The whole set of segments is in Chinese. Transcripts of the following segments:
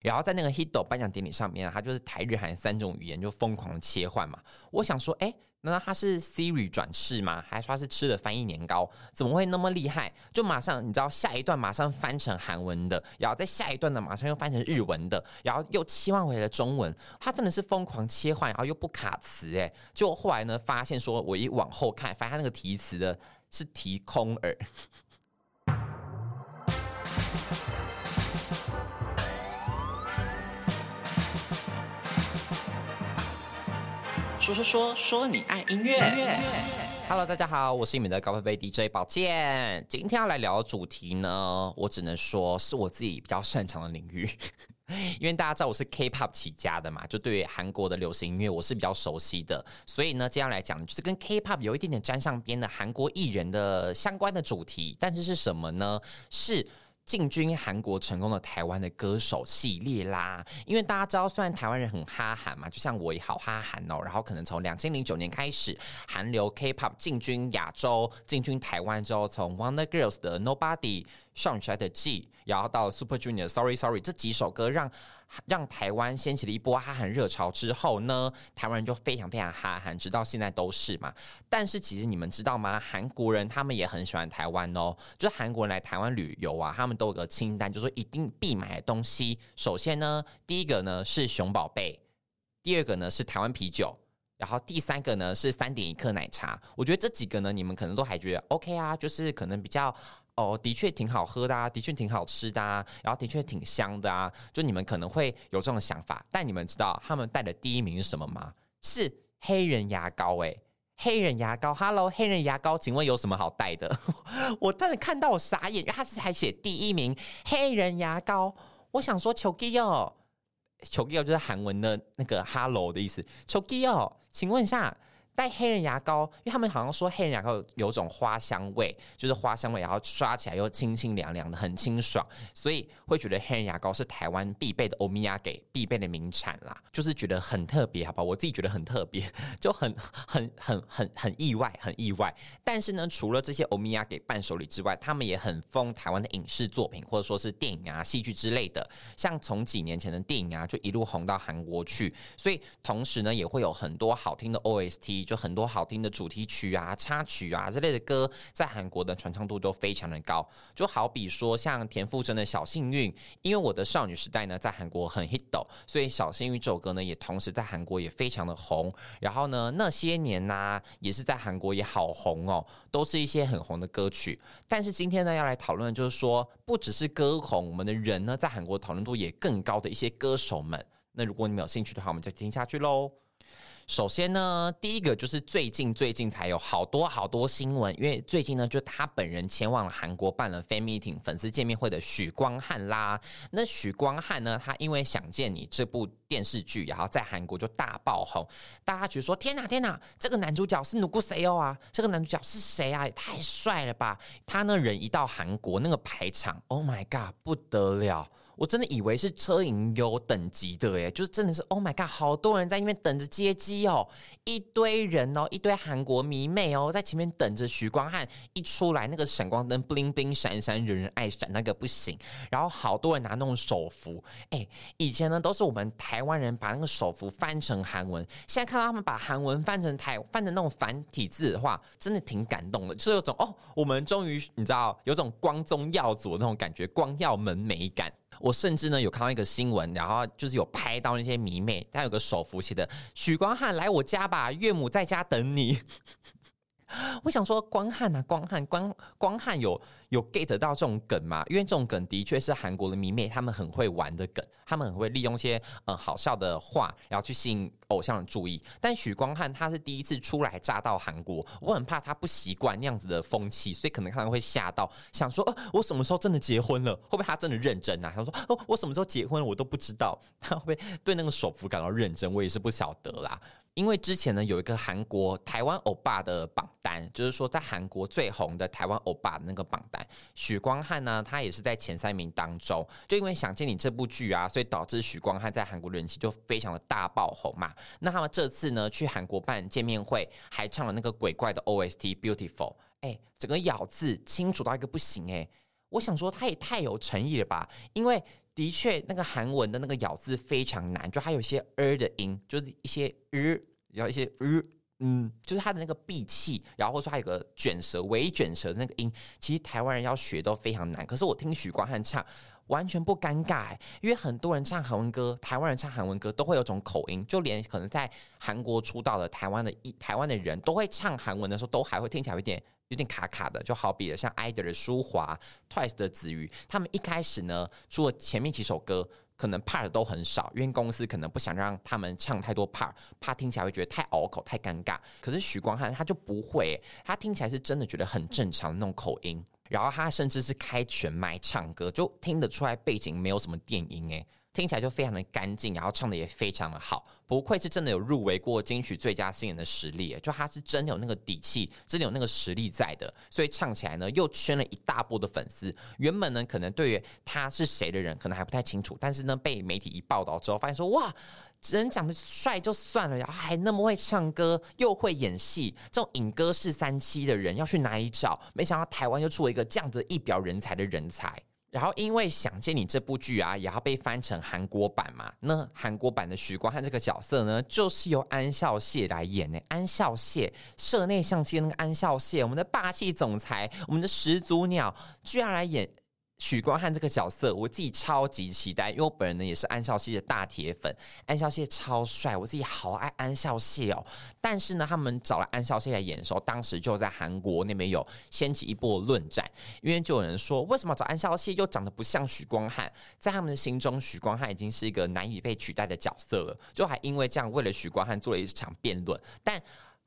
然后在那个 Hito 颁奖典礼上面，他就是台日韩三种语言就疯狂切换嘛。我想说，哎，难道他是 Siri 转世吗？还是说他是吃了翻译年糕？怎么会那么厉害？就马上你知道下一段马上翻成韩文的，然后在下一段呢马上又翻成日文的，然后又切换回了中文。他真的是疯狂切换，然后又不卡词哎。就后来呢发现说，我一往后看，发现他那个提词的是提空耳。说说说说你爱音乐。Hello，大家好，我是你们的高配杯 DJ 宝剑。今天要来聊的主题呢，我只能说是我自己比较擅长的领域，因为大家知道我是 K-pop 起家的嘛，就对于韩国的流行音乐我是比较熟悉的。所以呢，接下来讲就是跟 K-pop 有一点点沾上边的韩国艺人的相关的主题，但是是什么呢？是。进军韩国成功的台湾的歌手系列啦，因为大家知道，虽然台湾人很哈韩嘛，就像我也好哈韩哦，然后可能从两千零九年开始，韩流 K-pop 进军亚洲，进军台湾之后，从 Wonder Girls 的 Nobody。少女时代的 G，然后到 Super Junior Sorry Sorry 这几首歌让，让台湾掀起了一波哈韩热潮之后呢，台湾人就非常非常哈韩，直到现在都是嘛。但是其实你们知道吗？韩国人他们也很喜欢台湾哦，就是韩国人来台湾旅游啊，他们都有个清单，就是说一定必买的东西。首先呢，第一个呢是熊宝贝，第二个呢是台湾啤酒，然后第三个呢是三点一克奶茶。我觉得这几个呢，你们可能都还觉得 OK 啊，就是可能比较。哦，的确挺好喝的啊，的确挺好吃的啊，然后的确挺香的啊，就你们可能会有这种想法，但你们知道他们带的第一名是什么吗？是黑人牙膏诶，黑人牙膏，Hello，黑人牙膏，请问有什么好带的？我当时看到我傻眼，因为他是还写第一名黑人牙膏，我想说求基哦，求基哦就是韩文的那个 Hello 的意思，求基哦，请问一下。带黑人牙膏，因为他们好像说黑人牙膏有种花香味，就是花香味，然后刷起来又清清凉凉的，很清爽，所以会觉得黑人牙膏是台湾必备的欧米亚给必备的名产啦，就是觉得很特别，好不好？我自己觉得很特别，就很很很很很意外，很意外。但是呢，除了这些欧米亚给伴手礼之外，他们也很疯台湾的影视作品，或者说是电影啊、戏剧之类的。像从几年前的电影啊，就一路红到韩国去，所以同时呢，也会有很多好听的 OST。就很多好听的主题曲啊、插曲啊之类的歌，在韩国的传唱度都非常的高。就好比说像田馥甄的小幸运，因为我的少女时代呢在韩国很 hit，所以小幸运这首歌呢也同时在韩国也非常的红。然后呢那些年呢、啊、也是在韩国也好红哦，都是一些很红的歌曲。但是今天呢要来讨论的就是说，不只是歌红，我们的人呢在韩国讨论度也更高的一些歌手们。那如果你们有兴趣的话，我们就听下去喽。首先呢，第一个就是最近最近才有好多好多新闻，因为最近呢，就他本人前往了韩国办了 fan meeting 粉丝见面会的许光汉啦。那许光汉呢，他因为想见你这部电视剧，然后在韩国就大爆红，大家觉得说天哪天哪，这个男主角是努古谁哦啊，这个男主角是谁啊，也太帅了吧！他呢人一到韩国那个排场，Oh my god，不得了！我真的以为是车银优等级的诶，就是真的是 Oh my god，好多人在那边等着接机哦，一堆人哦，一堆韩国迷妹哦，在前面等着许光汉一出来，那个闪光灯 bling bling 闪闪，人人爱闪，那个不行。然后好多人拿那种手幅，哎，以前呢都是我们台湾人把那个手幅翻成韩文，现在看到他们把韩文翻成台翻成那种繁体字的话，真的挺感动的，就是有种哦，我们终于你知道有种光宗耀祖的那种感觉，光耀门楣感。我甚至呢有看到一个新闻，然后就是有拍到那些迷妹，她有个手幅写的“许光汉来我家吧，岳母在家等你”。我想说，光汉啊，光汉，光光汉有有 get 到这种梗吗？因为这种梗的确是韩国的迷妹他们很会玩的梗，他们很会利用一些嗯好笑的话，然后去吸引偶像的注意。但许光汉他是第一次初来乍到韩国，我很怕他不习惯那样子的风气，所以可能可能会吓到，想说，呃，我什么时候真的结婚了？会不会他真的认真啊？他说，哦，我什么时候结婚了？我都不知道，他会不会对那个手幅感到认真？我也是不晓得啦。因为之前呢有一个韩国台湾欧巴的榜单，就是说在韩国最红的台湾欧巴的那个榜单，许光汉呢他也是在前三名当中。就因为想见你这部剧啊，所以导致许光汉在韩国人气就非常的大爆红嘛。那他们这次呢去韩国办见面会，还唱了那个鬼怪的 OST Beautiful，哎，整个咬字清楚到一个不行哎。我想说他也太有诚意了吧，因为。的确，那个韩文的那个咬字非常难，就还有一些呃的音，就是一些呃，然后一些呃，嗯，就是它的那个闭气，然后或者说还有个卷舌、微卷舌的那个音，其实台湾人要学都非常难。可是我听许光汉唱，完全不尴尬，因为很多人唱韩文歌，台湾人唱韩文歌都会有种口音，就连可能在韩国出道的台湾的一台湾的人都会唱韩文的时候，都还会听起来有点。有点卡卡的，就好比了像 IDOL 的舒华、Twice 的子瑜，他们一开始呢，除了前面几首歌，可能 part 都很少，因为公司可能不想让他们唱太多 part，怕听起来会觉得太拗口、太尴尬。可是许光汉他就不会，他听起来是真的觉得很正常那种口音，然后他甚至是开全麦唱歌，就听得出来背景没有什么电音诶。听起来就非常的干净，然后唱的也非常的好，不愧是真的有入围过金曲最佳新人的实力，就他是真的有那个底气，真的有那个实力在的，所以唱起来呢又圈了一大波的粉丝。原本呢可能对于他是谁的人可能还不太清楚，但是呢被媒体一报道之后，发现说哇，人长得帅就算了，然后还那么会唱歌，又会演戏，这种影歌式三栖的人要去哪里找？没想到台湾又出了一个这样子一表人才的人才。然后，因为《想见你》这部剧啊，也要被翻成韩国版嘛。那韩国版的许光汉这个角色呢，就是由安孝燮来演呢。安孝燮，社内相机那个安孝燮，我们的霸气总裁，我们的始祖鸟，居然来演。许光汉这个角色，我自己超级期待，因为我本人呢也是安孝燮的大铁粉。安孝燮超帅，我自己好爱安孝燮哦。但是呢，他们找了安孝燮来演的时候，当时就在韩国那边有掀起一波论战，因为就有人说，为什么找安孝燮又长得不像许光汉？在他们的心中，许光汉已经是一个难以被取代的角色了，就还因为这样为了许光汉做了一场辩论，但。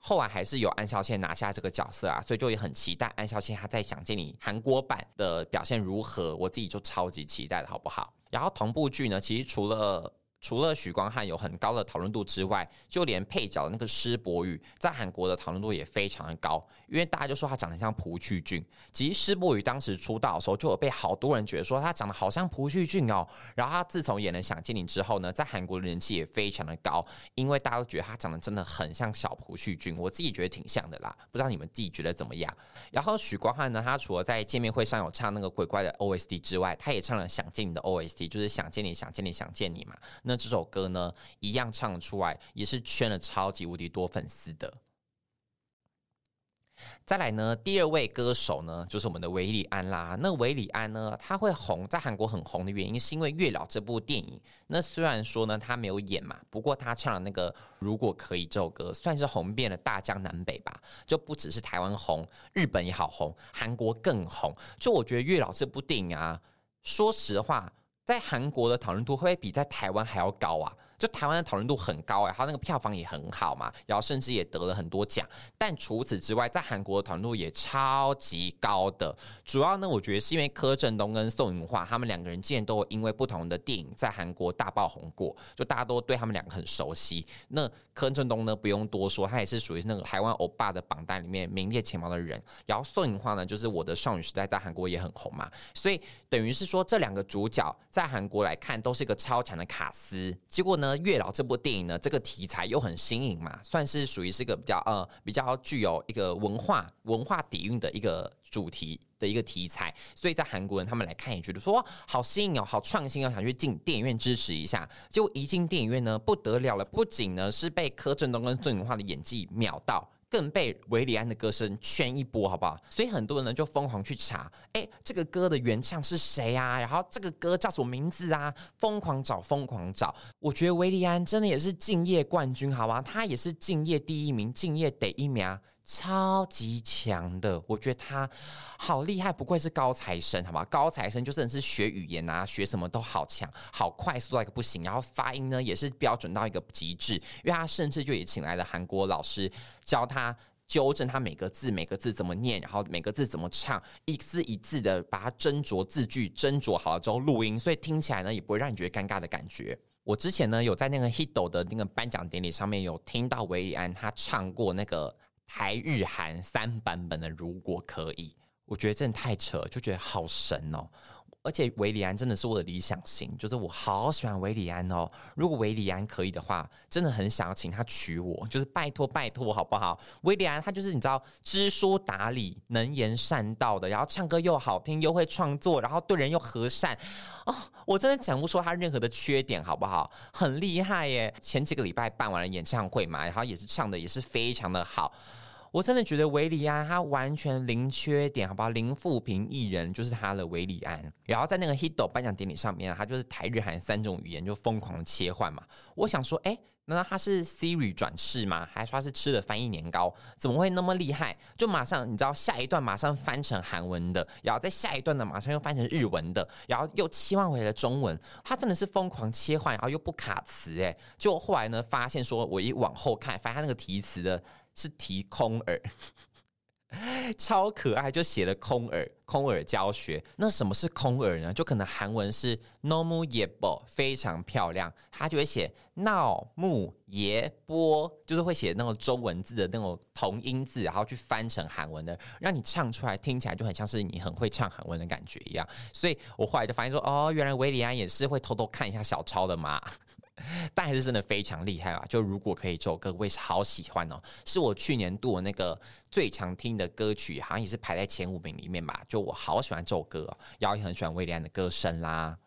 后来还是有安孝燮拿下这个角色啊，所以就也很期待安孝燮他在《想见你》韩国版的表现如何，我自己就超级期待的好不好？然后同步剧呢，其实除了。除了许光汉有很高的讨论度之外，就连配角的那个施柏宇在韩国的讨论度也非常的高，因为大家就说他长得像朴叙俊。其实施柏宇当时出道的时候，就有被好多人觉得说他长得好像朴叙俊哦。然后他自从演了《想见你》之后呢，在韩国的人气也非常的高，因为大家都觉得他长得真的很像小朴叙俊。我自己觉得挺像的啦，不知道你们自己觉得怎么样？然后许光汉呢，他除了在见面会上有唱那个鬼怪的 OST 之外，他也唱了《想见你》的 OST，就是《想见你，想见你，想见你》嘛。那这首歌呢，一样唱出来，也是圈了超级无敌多粉丝的。再来呢，第二位歌手呢，就是我们的韦礼安啦。那韦礼安呢，他会红，在韩国很红的原因，是因为《月老》这部电影。那虽然说呢，他没有演嘛，不过他唱了那个《如果可以》这首歌，算是红遍了大江南北吧。就不只是台湾红，日本也好红，韩国更红。就我觉得《月老》这部电影啊，说实话。在韩国的讨论度会不会比在台湾还要高啊？就台湾的讨论度很高哎、欸，它那个票房也很好嘛，然后甚至也得了很多奖。但除此之外，在韩国的讨论度也超级高的。主要呢，我觉得是因为柯震东跟宋芸樺他们两个人竟然都因为不同的电影在韩国大爆红过，就大家都对他们两个很熟悉。那柯震东呢，不用多说，他也是属于那个台湾欧巴的榜单里面名列前茅的人。然后宋芸樺呢，就是我的少女时代在韩国也很红嘛，所以等于是说这两个主角。在韩国来看，都是一个超强的卡司。结果呢，《月老》这部电影呢，这个题材又很新颖嘛，算是属于是一个比较呃比较具有一个文化文化底蕴的一个主题的一个题材。所以在韩国人他们来看也觉得说好新颖哦，好创新哦，想去进电影院支持一下。结果一进电影院呢，不得了了，不仅呢是被柯震东跟孙颖化的演技秒到。更被韦礼安的歌声圈一波，好不好？所以很多人呢就疯狂去查，哎，这个歌的原唱是谁啊？然后这个歌叫什么名字啊？疯狂找，疯狂找。我觉得韦礼安真的也是敬业冠军，好吧？他也是敬业第一名，敬业第一名啊。超级强的，我觉得他好厉害，不愧是高材生，好吧？高材生就真的是学语言啊，学什么都好强，好快速到一个不行，然后发音呢也是标准到一个极致，因为他甚至就也请来了韩国老师教他纠正他每个字每个字怎么念，然后每个字怎么唱，一字一字的把它斟酌字句，斟酌好了之后录音，所以听起来呢也不会让你觉得尴尬的感觉。我之前呢有在那个 HITO 的那个颁奖典礼上面有听到韦礼安他唱过那个。台日韩三版本的，如果可以，我觉得真的太扯，就觉得好神哦！而且韦礼安真的是我的理想型，就是我好喜欢韦礼安哦。如果韦礼安可以的话，真的很想要请他娶我，就是拜托拜托好不好？韦礼安他就是你知道知书达理、能言善道的，然后唱歌又好听，又会创作，然后对人又和善哦。我真的讲不出他任何的缺点，好不好？很厉害耶！前几个礼拜办完了演唱会嘛，然后也是唱的也是非常的好。我真的觉得韦礼安他完全零缺点，好不好？零负评艺人就是他的韦礼安。然后在那个 HITO 颁奖典礼上面，他就是台日韩三种语言就疯狂切换嘛。我想说，哎，难道他是 Siri 转世吗？还是说他是吃了翻译年糕？怎么会那么厉害？就马上你知道下一段马上翻成韩文的，然后在下一段呢马上又翻成日文的，然后又切换回了中文。他真的是疯狂切换，然后又不卡词，哎，就后来呢发现说，我一往后看，发现他那个提词的。是提空耳，超可爱，就写了空耳，空耳教学。那什么是空耳呢？就可能韩文是 nomu yebo，非常漂亮，他就会写 nomu yebo，就是会写那种中文字的那种同音字，然后去翻成韩文的，让你唱出来听起来就很像是你很会唱韩文的感觉一样。所以我后来就发现说，哦，原来韦礼安也是会偷偷看一下小抄的嘛。但还是真的非常厉害啊！就如果可以，这首歌我也是好喜欢哦，是我去年度的那个最常听的歌曲，好像也是排在前五名里面吧。就我好喜欢这首歌，然后也很喜欢威廉的歌声啦。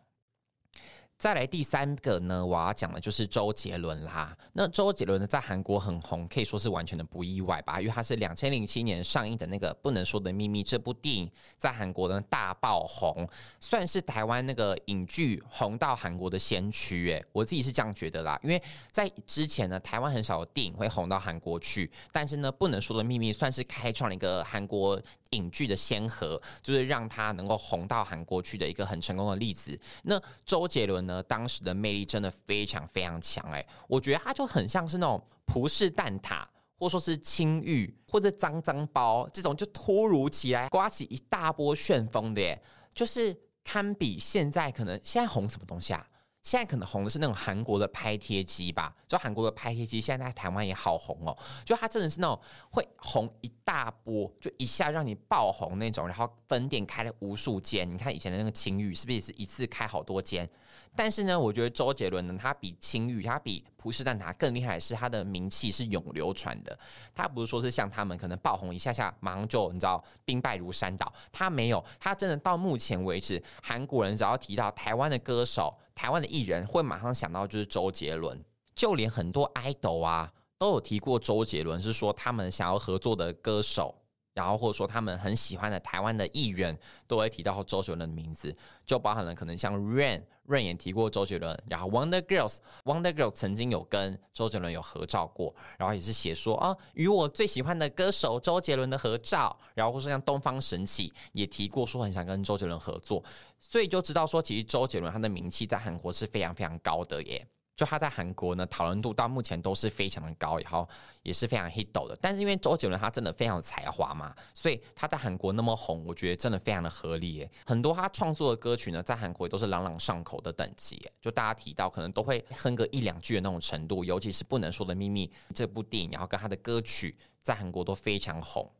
再来第三个呢，我要讲的就是周杰伦啦。那周杰伦呢，在韩国很红，可以说是完全的不意外吧，因为他是两千零七年上映的那个《不能说的秘密》这部电影，在韩国呢大爆红，算是台湾那个影剧红到韩国的先驱。诶，我自己是这样觉得啦，因为在之前呢，台湾很少有电影会红到韩国去，但是呢，《不能说的秘密》算是开创了一个韩国影剧的先河，就是让他能够红到韩国去的一个很成功的例子。那周杰伦呢，当时的魅力真的非常非常强哎，我觉得他就很像是那种葡式蛋挞，或说是青玉，或者脏脏包这种，就突如其来刮起一大波旋风的耶，就是堪比现在可能现在红什么东西啊？现在可能红的是那种韩国的拍贴机吧，就韩国的拍贴机现在在台湾也好红哦，就它真的是那种会红一大波，就一下让你爆红那种，然后分店开了无数间。你看以前的那个青玉是不是也是一次开好多间？但是呢，我觉得周杰伦呢，他比青玉，他比葡式蛋挞更厉害的是他的名气是永流传的。他不是说是像他们可能爆红一下下，马上就你知道兵败如山倒，他没有，他真的到目前为止，韩国人只要提到台湾的歌手。台湾的艺人会马上想到就是周杰伦，就连很多 idol 啊都有提过周杰伦，是说他们想要合作的歌手，然后或者说他们很喜欢的台湾的艺人，都会提到周杰伦的名字，就包含了可能像 Rain，Rain 也提过周杰伦，然后 Wonder Girls，Wonder Girls 曾经有跟周杰伦有合照过，然后也是写说啊与我最喜欢的歌手周杰伦的合照，然后或是像东方神起也提过说很想跟周杰伦合作。所以就知道说，其实周杰伦他的名气在韩国是非常非常高的耶。就他在韩国呢，讨论度到目前都是非常的高，然后也是非常 hit 的。但是因为周杰伦他真的非常有才华嘛，所以他在韩国那么红，我觉得真的非常的合理耶。很多他创作的歌曲呢，在韩国都是朗朗上口的等级，就大家提到可能都会哼个一两句的那种程度。尤其是不能说的秘密这部电影，然后跟他的歌曲在韩国都非常红。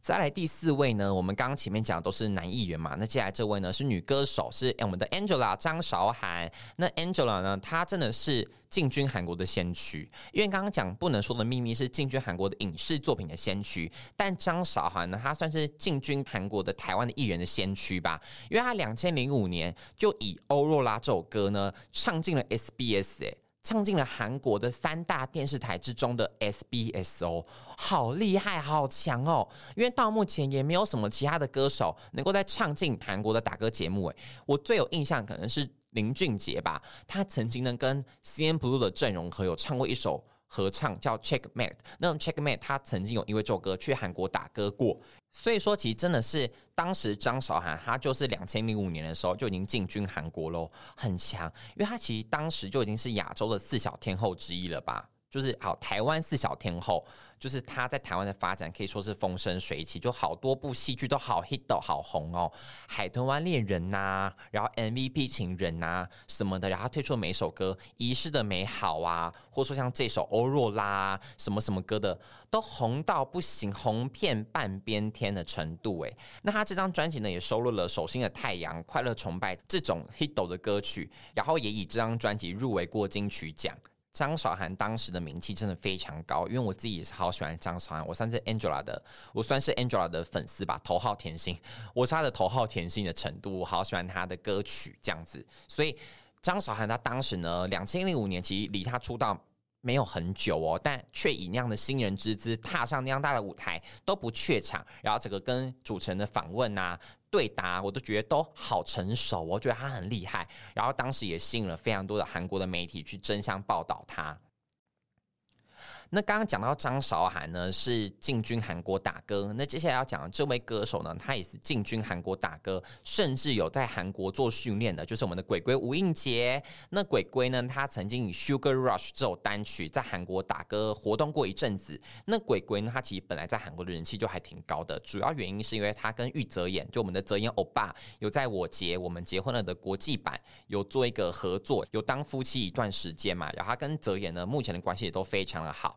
再来第四位呢，我们刚刚前面讲的都是男艺员嘛，那接下来这位呢是女歌手，是我们的 Angela 张韶涵。那 Angela 呢，她真的是进军韩国的先驱，因为刚刚讲不能说的秘密是进军韩国的影视作品的先驱，但张韶涵呢，她算是进军韩国的台湾的艺人的先驱吧，因为她两千零五年就以欧若拉这首歌呢唱进了 SBS 哎。唱进了韩国的三大电视台之中的 SBSO，，好厉害，好强哦！因为到目前也没有什么其他的歌手能够在唱进韩国的打歌节目诶。我最有印象可能是林俊杰吧，他曾经呢跟 CNBLUE 的阵容合有唱过一首。合唱叫 Checkmate，那种 Checkmate 他曾经有因为这首歌去韩国打歌过，所以说其实真的是当时张韶涵她就是两千零五年的时候就已经进军韩国喽，很强，因为她其实当时就已经是亚洲的四小天后之一了吧，就是好，台湾四小天后，就是她在台湾的发展可以说是风生水起，就好多部戏剧都好 hit 好红哦，《海豚湾恋人》呐，然后 MVP 情人呐、什么的，然后她推出的每首歌《遗失的美好》啊，或者说像这首《欧若拉》什么什么歌的，都红到不行，红遍半边天的程度诶。那她这张专辑呢，也收录了《手心的太阳》《快乐崇拜》这种 hit 的歌曲，然后也以这张专辑入围过金曲奖。张韶涵当时的名气真的非常高，因为我自己也是好喜欢张韶涵，我算是 Angela 的，我算是 Angela 的粉丝吧，头号甜心，我是她的头号甜心的程度，我好喜欢她的歌曲这样子，所以张韶涵她当时呢，两千零五年其实离她出道。没有很久哦，但却以那样的新人之姿踏上那样大的舞台都不怯场，然后整个跟主持人的访问啊、对答，我都觉得都好成熟，我觉得他很厉害。然后当时也吸引了非常多的韩国的媒体去争相报道他。那刚刚讲到张韶涵呢，是进军韩国打歌。那接下来要讲的这位歌手呢，他也是进军韩国打歌，甚至有在韩国做训练的，就是我们的鬼鬼吴映洁。那鬼鬼呢，他曾经以《Sugar Rush》这首单曲在韩国打歌活动过一阵子。那鬼鬼呢，他其实本来在韩国的人气就还挺高的，主要原因是因为他跟玉泽演，就我们的泽演欧巴，有在我结我们结婚了的国际版有做一个合作，有当夫妻一段时间嘛。然后他跟泽演呢，目前的关系也都非常的好。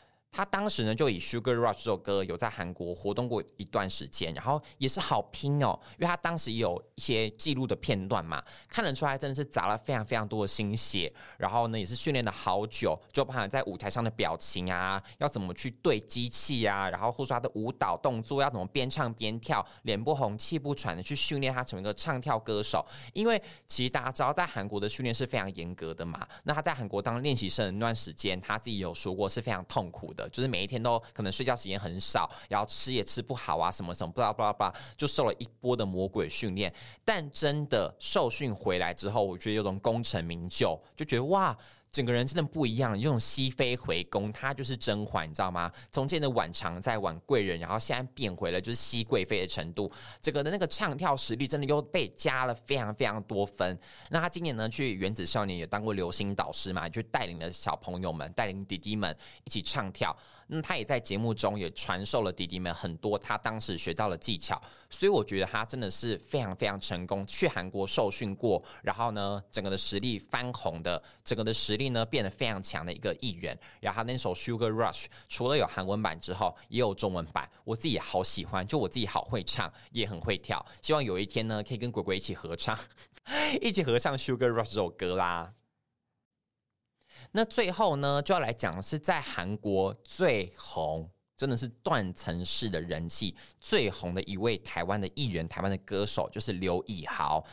他当时呢，就以《Sugar Rush》这首歌有在韩国活动过一段时间，然后也是好拼哦，因为他当时有一些记录的片段嘛，看得出来真的是砸了非常非常多的心血，然后呢也是训练了好久，就包含在舞台上的表情啊，要怎么去对机器啊，然后或者说他的舞蹈动作要怎么边唱边跳，脸不红气不喘的去训练他成为一个唱跳歌手，因为其实大家知道在韩国的训练是非常严格的嘛，那他在韩国当练习生的那段时间，他自己有说过是非常痛苦的。就是每一天都可能睡觉时间很少，然后吃也吃不好啊，什么什么，巴拉巴拉巴拉，就受了一波的魔鬼训练。但真的受训回来之后，我觉得有种功成名就，就觉得哇。整个人真的不一样，用熹妃回宫，她就是甄嬛，你知道吗？从前的婉常在婉贵人，然后现在变回了就是熹贵妃的程度，整个的那个唱跳实力真的又被加了非常非常多分。那她今年呢去原子少年也当过流行导师嘛，就带领了小朋友们，带领弟弟们一起唱跳。那他也在节目中也传授了弟弟们很多他当时学到的技巧，所以我觉得他真的是非常非常成功，去韩国受训过，然后呢整个的实力翻红的，整个的实力。呢变得非常强的一个艺人，然后他那首《Sugar Rush》除了有韩文版之后，也有中文版，我自己也好喜欢，就我自己好会唱，也很会跳，希望有一天呢可以跟鬼鬼一起合唱，一起合唱《Sugar Rush》这首歌啦。那最后呢就要来讲是在韩国最红，真的是断层式的人气最红的一位台湾的艺人，台湾的歌手就是刘以豪。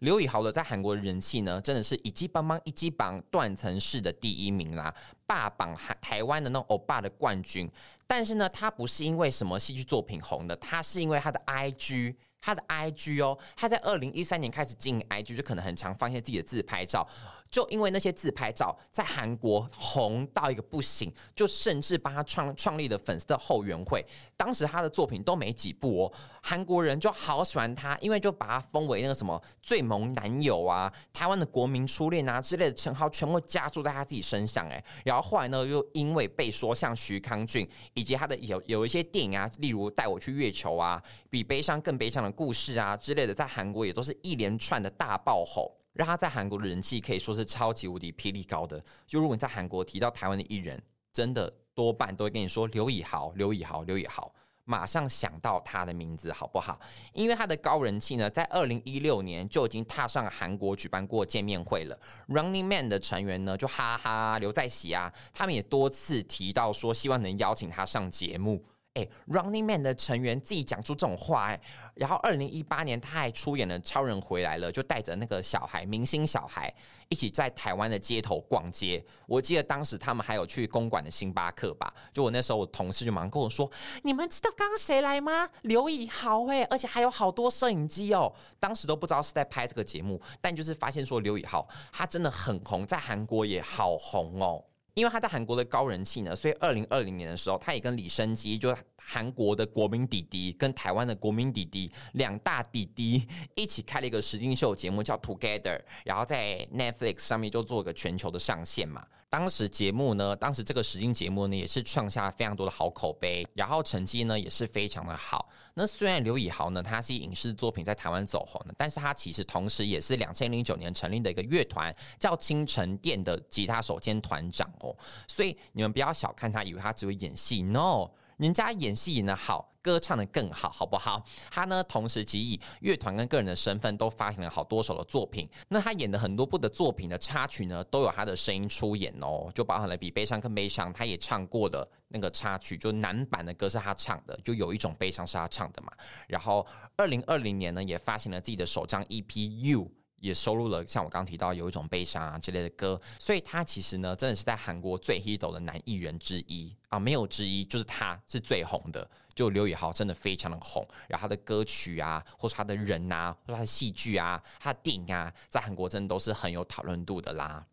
刘以豪的在韩国的人气呢，真的是一级棒棒一级棒断层式的第一名啦，霸榜台台湾的那种欧巴的冠军。但是呢，他不是因为什么戏剧作品红的，他是因为他的 IG。他的 IG 哦，他在二零一三年开始经营 IG，就可能很常放一些自己的自拍照，就因为那些自拍照在韩国红到一个不行，就甚至帮他创创立了粉丝的后援会。当时他的作品都没几部哦，韩国人就好喜欢他，因为就把他封为那个什么最萌男友啊、台湾的国民初恋啊之类的称号，全部加注在他自己身上哎。然后后来呢，又因为被说像徐康俊以及他的有有一些电影啊，例如带我去月球啊，比悲伤更悲伤的。故事啊之类的，在韩国也都是一连串的大爆红，让他在韩国的人气可以说是超级无敌霹雳高的。就如果你在韩国提到台湾的艺人，真的多半都会跟你说刘以豪、刘以豪、刘以豪，马上想到他的名字，好不好？因为他的高人气呢，在二零一六年就已经踏上韩国举办过见面会了。Running Man 的成员呢，就哈哈刘在锡啊，他们也多次提到说，希望能邀请他上节目。哎，Running Man 的成员自己讲出这种话哎，然后二零一八年他还出演了《超人回来了》，就带着那个小孩，明星小孩一起在台湾的街头逛街。我记得当时他们还有去公馆的星巴克吧？就我那时候，我同事就马上跟我说：“你们知道刚刚谁来吗？刘以豪哎，而且还有好多摄影机哦。”当时都不知道是在拍这个节目，但就是发现说刘以豪他真的很红，在韩国也好红哦。因为他在韩国的高人气呢，所以二零二零年的时候，他也跟李昇基就韩国的国民弟弟跟台湾的国民弟弟两大弟弟一起开了一个实境秀节目，叫 Together，然后在 Netflix 上面就做一个全球的上线嘛。当时节目呢，当时这个实境节目呢，也是创下非常多的好口碑，然后成绩呢也是非常的好。那虽然刘以豪呢，他是影视作品在台湾走红的，但是他其实同时也是两千零九年成立的一个乐团，叫青城店的吉他手兼团长哦。所以你们不要小看他，以为他只会演戏，no。人家演戏演得好，歌唱得更好，好不好？他呢，同时其以乐团跟个人的身份都发行了好多首的作品。那他演的很多部的作品的插曲呢，都有他的声音出演哦，就包含了比悲伤更悲伤，他也唱过的那个插曲，就男版的歌是他唱的，就有一种悲伤是他唱的嘛。然后二零二零年呢，也发行了自己的首张 EP You。也收录了像我刚提到有一种悲伤啊之类的歌，所以他其实呢，真的是在韩国最 hit 的男艺人之一啊，没有之一，就是他是最红的。就刘宇豪真的非常的红，然后他的歌曲啊，或是他的人啊，或者他的戏剧啊，他的电影啊，在韩国真的都是很有讨论度的啦。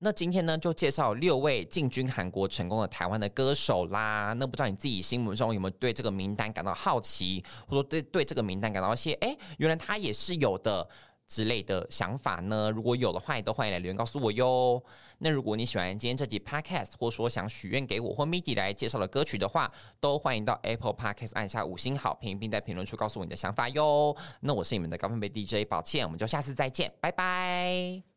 那今天呢，就介绍六位进军韩国成功的台湾的歌手啦。那不知道你自己心目中有没有对这个名单感到好奇，或者说对对这个名单感到一些，哎，原来他也是有的。之类的想法呢？如果有的话，也都欢迎来留言告诉我哟。那如果你喜欢今天这集 Podcast，或说想许愿给我或 MIDI 来介绍的歌曲的话，都欢迎到 Apple Podcast 按下五星好评，并在评论区告诉我你的想法哟。那我是你们的高分贝 DJ 抱歉，我们就下次再见，拜拜。